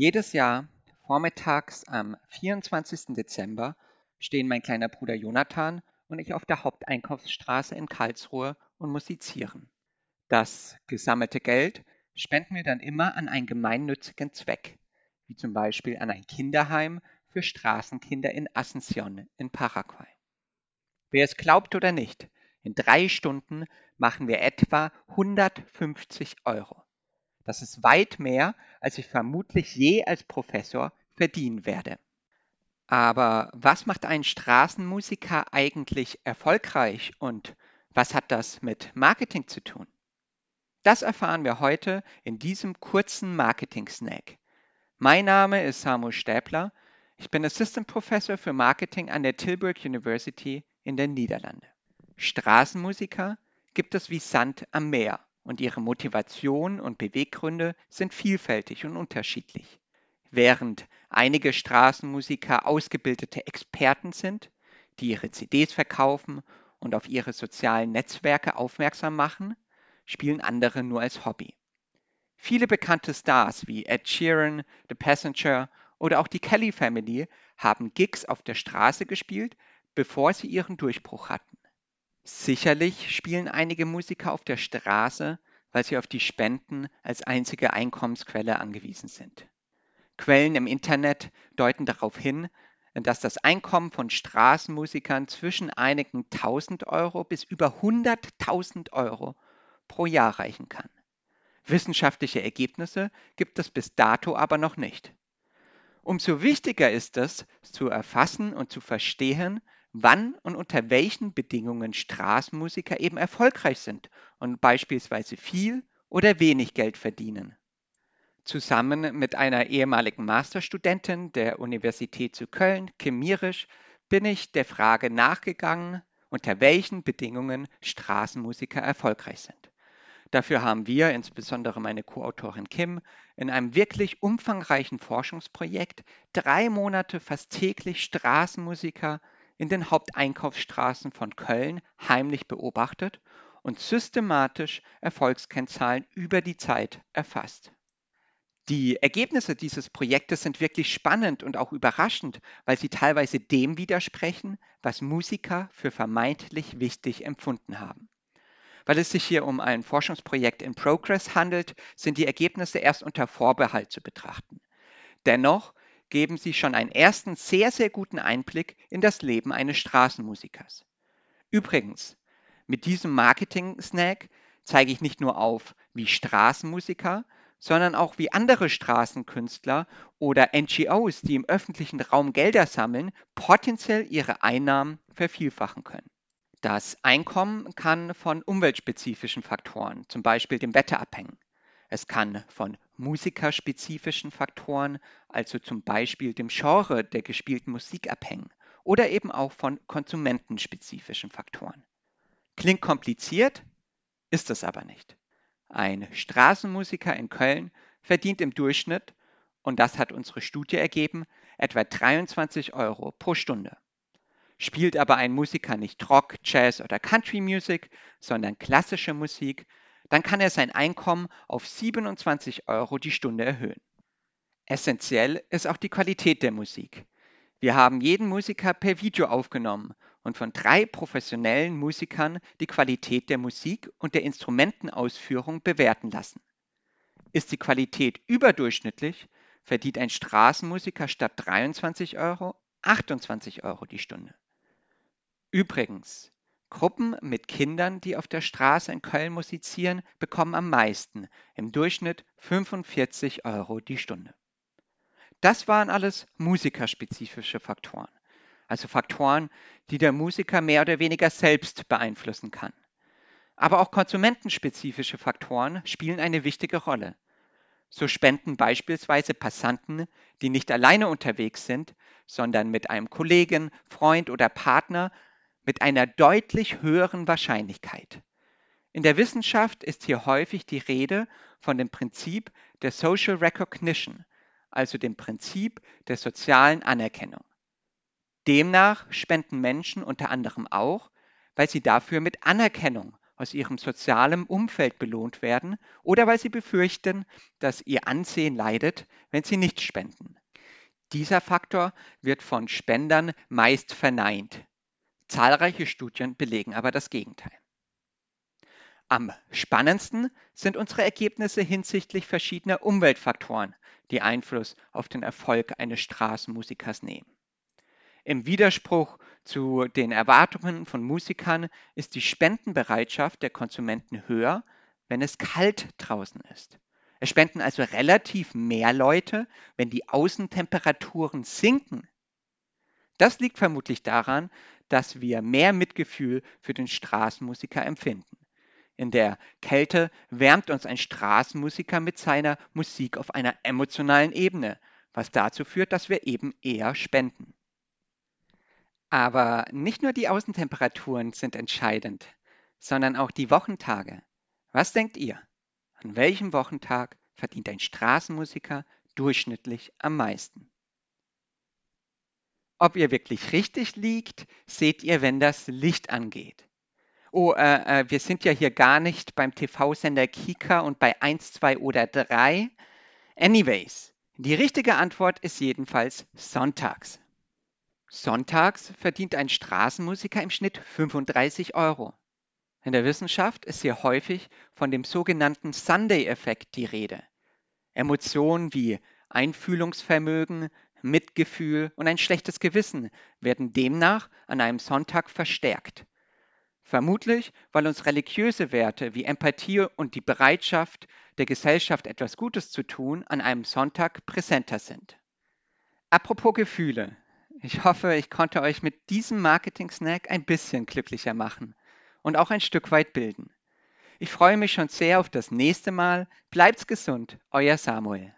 Jedes Jahr vormittags am 24. Dezember stehen mein kleiner Bruder Jonathan und ich auf der Haupteinkaufsstraße in Karlsruhe und musizieren. Das gesammelte Geld spenden wir dann immer an einen gemeinnützigen Zweck, wie zum Beispiel an ein Kinderheim für Straßenkinder in Asunción in Paraguay. Wer es glaubt oder nicht, in drei Stunden machen wir etwa 150 Euro. Das ist weit mehr, als ich vermutlich je als Professor verdienen werde. Aber was macht einen Straßenmusiker eigentlich erfolgreich und was hat das mit Marketing zu tun? Das erfahren wir heute in diesem kurzen Marketing-Snack. Mein Name ist Samuel Stäbler. Ich bin Assistant Professor für Marketing an der Tilburg University in den Niederlanden. Straßenmusiker gibt es wie Sand am Meer und ihre Motivation und Beweggründe sind vielfältig und unterschiedlich. Während einige Straßenmusiker ausgebildete Experten sind, die ihre CDs verkaufen und auf ihre sozialen Netzwerke aufmerksam machen, spielen andere nur als Hobby. Viele bekannte Stars wie Ed Sheeran, The Passenger oder auch die Kelly Family haben Gigs auf der Straße gespielt, bevor sie ihren Durchbruch hatten. Sicherlich spielen einige Musiker auf der Straße, weil sie auf die Spenden als einzige Einkommensquelle angewiesen sind. Quellen im Internet deuten darauf hin, dass das Einkommen von Straßenmusikern zwischen einigen tausend Euro bis über hunderttausend Euro pro Jahr reichen kann. Wissenschaftliche Ergebnisse gibt es bis dato aber noch nicht. Umso wichtiger ist es, zu erfassen und zu verstehen, wann und unter welchen Bedingungen Straßenmusiker eben erfolgreich sind und beispielsweise viel oder wenig Geld verdienen. Zusammen mit einer ehemaligen Masterstudentin der Universität zu Köln, Kim Mierisch, bin ich der Frage nachgegangen, unter welchen Bedingungen Straßenmusiker erfolgreich sind. Dafür haben wir, insbesondere meine Co-Autorin Kim, in einem wirklich umfangreichen Forschungsprojekt drei Monate fast täglich Straßenmusiker in den Haupteinkaufsstraßen von Köln heimlich beobachtet und systematisch Erfolgskennzahlen über die Zeit erfasst. Die Ergebnisse dieses Projektes sind wirklich spannend und auch überraschend, weil sie teilweise dem widersprechen, was Musiker für vermeintlich wichtig empfunden haben. Weil es sich hier um ein Forschungsprojekt in Progress handelt, sind die Ergebnisse erst unter Vorbehalt zu betrachten. Dennoch geben sie schon einen ersten sehr, sehr guten Einblick in das Leben eines Straßenmusikers. Übrigens, mit diesem Marketing-Snack zeige ich nicht nur auf, wie Straßenmusiker, sondern auch wie andere Straßenkünstler oder NGOs, die im öffentlichen Raum Gelder sammeln, potenziell ihre Einnahmen vervielfachen können. Das Einkommen kann von umweltspezifischen Faktoren, zum Beispiel dem Wetter abhängen. Es kann von musikerspezifischen Faktoren, also zum Beispiel dem Genre der gespielten Musik abhängen oder eben auch von konsumentenspezifischen Faktoren. Klingt kompliziert, ist es aber nicht. Ein Straßenmusiker in Köln verdient im Durchschnitt, und das hat unsere Studie ergeben, etwa 23 Euro pro Stunde. Spielt aber ein Musiker nicht Rock, Jazz oder Country Music, sondern klassische Musik, dann kann er sein Einkommen auf 27 Euro die Stunde erhöhen. Essentiell ist auch die Qualität der Musik. Wir haben jeden Musiker per Video aufgenommen und von drei professionellen Musikern die Qualität der Musik und der Instrumentenausführung bewerten lassen. Ist die Qualität überdurchschnittlich, verdient ein Straßenmusiker statt 23 Euro 28 Euro die Stunde. Übrigens, Gruppen mit Kindern, die auf der Straße in Köln musizieren, bekommen am meisten, im Durchschnitt 45 Euro die Stunde. Das waren alles musikerspezifische Faktoren, also Faktoren, die der Musiker mehr oder weniger selbst beeinflussen kann. Aber auch konsumentenspezifische Faktoren spielen eine wichtige Rolle. So spenden beispielsweise Passanten, die nicht alleine unterwegs sind, sondern mit einem Kollegen, Freund oder Partner mit einer deutlich höheren Wahrscheinlichkeit. In der Wissenschaft ist hier häufig die Rede von dem Prinzip der Social Recognition, also dem Prinzip der sozialen Anerkennung. Demnach spenden Menschen unter anderem auch, weil sie dafür mit Anerkennung aus ihrem sozialen Umfeld belohnt werden oder weil sie befürchten, dass ihr Ansehen leidet, wenn sie nicht spenden. Dieser Faktor wird von Spendern meist verneint. Zahlreiche Studien belegen aber das Gegenteil. Am spannendsten sind unsere Ergebnisse hinsichtlich verschiedener Umweltfaktoren, die Einfluss auf den Erfolg eines Straßenmusikers nehmen. Im Widerspruch zu den Erwartungen von Musikern ist die Spendenbereitschaft der Konsumenten höher, wenn es kalt draußen ist. Es spenden also relativ mehr Leute, wenn die Außentemperaturen sinken. Das liegt vermutlich daran, dass wir mehr Mitgefühl für den Straßenmusiker empfinden. In der Kälte wärmt uns ein Straßenmusiker mit seiner Musik auf einer emotionalen Ebene, was dazu führt, dass wir eben eher spenden. Aber nicht nur die Außentemperaturen sind entscheidend, sondern auch die Wochentage. Was denkt ihr? An welchem Wochentag verdient ein Straßenmusiker durchschnittlich am meisten? Ob ihr wirklich richtig liegt, seht ihr, wenn das Licht angeht oh, äh, äh, wir sind ja hier gar nicht beim TV-Sender Kika und bei 1, 2 oder 3. Anyways, die richtige Antwort ist jedenfalls sonntags. Sonntags verdient ein Straßenmusiker im Schnitt 35 Euro. In der Wissenschaft ist hier häufig von dem sogenannten Sunday-Effekt die Rede. Emotionen wie Einfühlungsvermögen, Mitgefühl und ein schlechtes Gewissen werden demnach an einem Sonntag verstärkt. Vermutlich, weil uns religiöse Werte wie Empathie und die Bereitschaft, der Gesellschaft etwas Gutes zu tun, an einem Sonntag präsenter sind. Apropos Gefühle. Ich hoffe, ich konnte euch mit diesem Marketing-Snack ein bisschen glücklicher machen und auch ein Stück weit bilden. Ich freue mich schon sehr auf das nächste Mal. Bleibt's gesund, euer Samuel.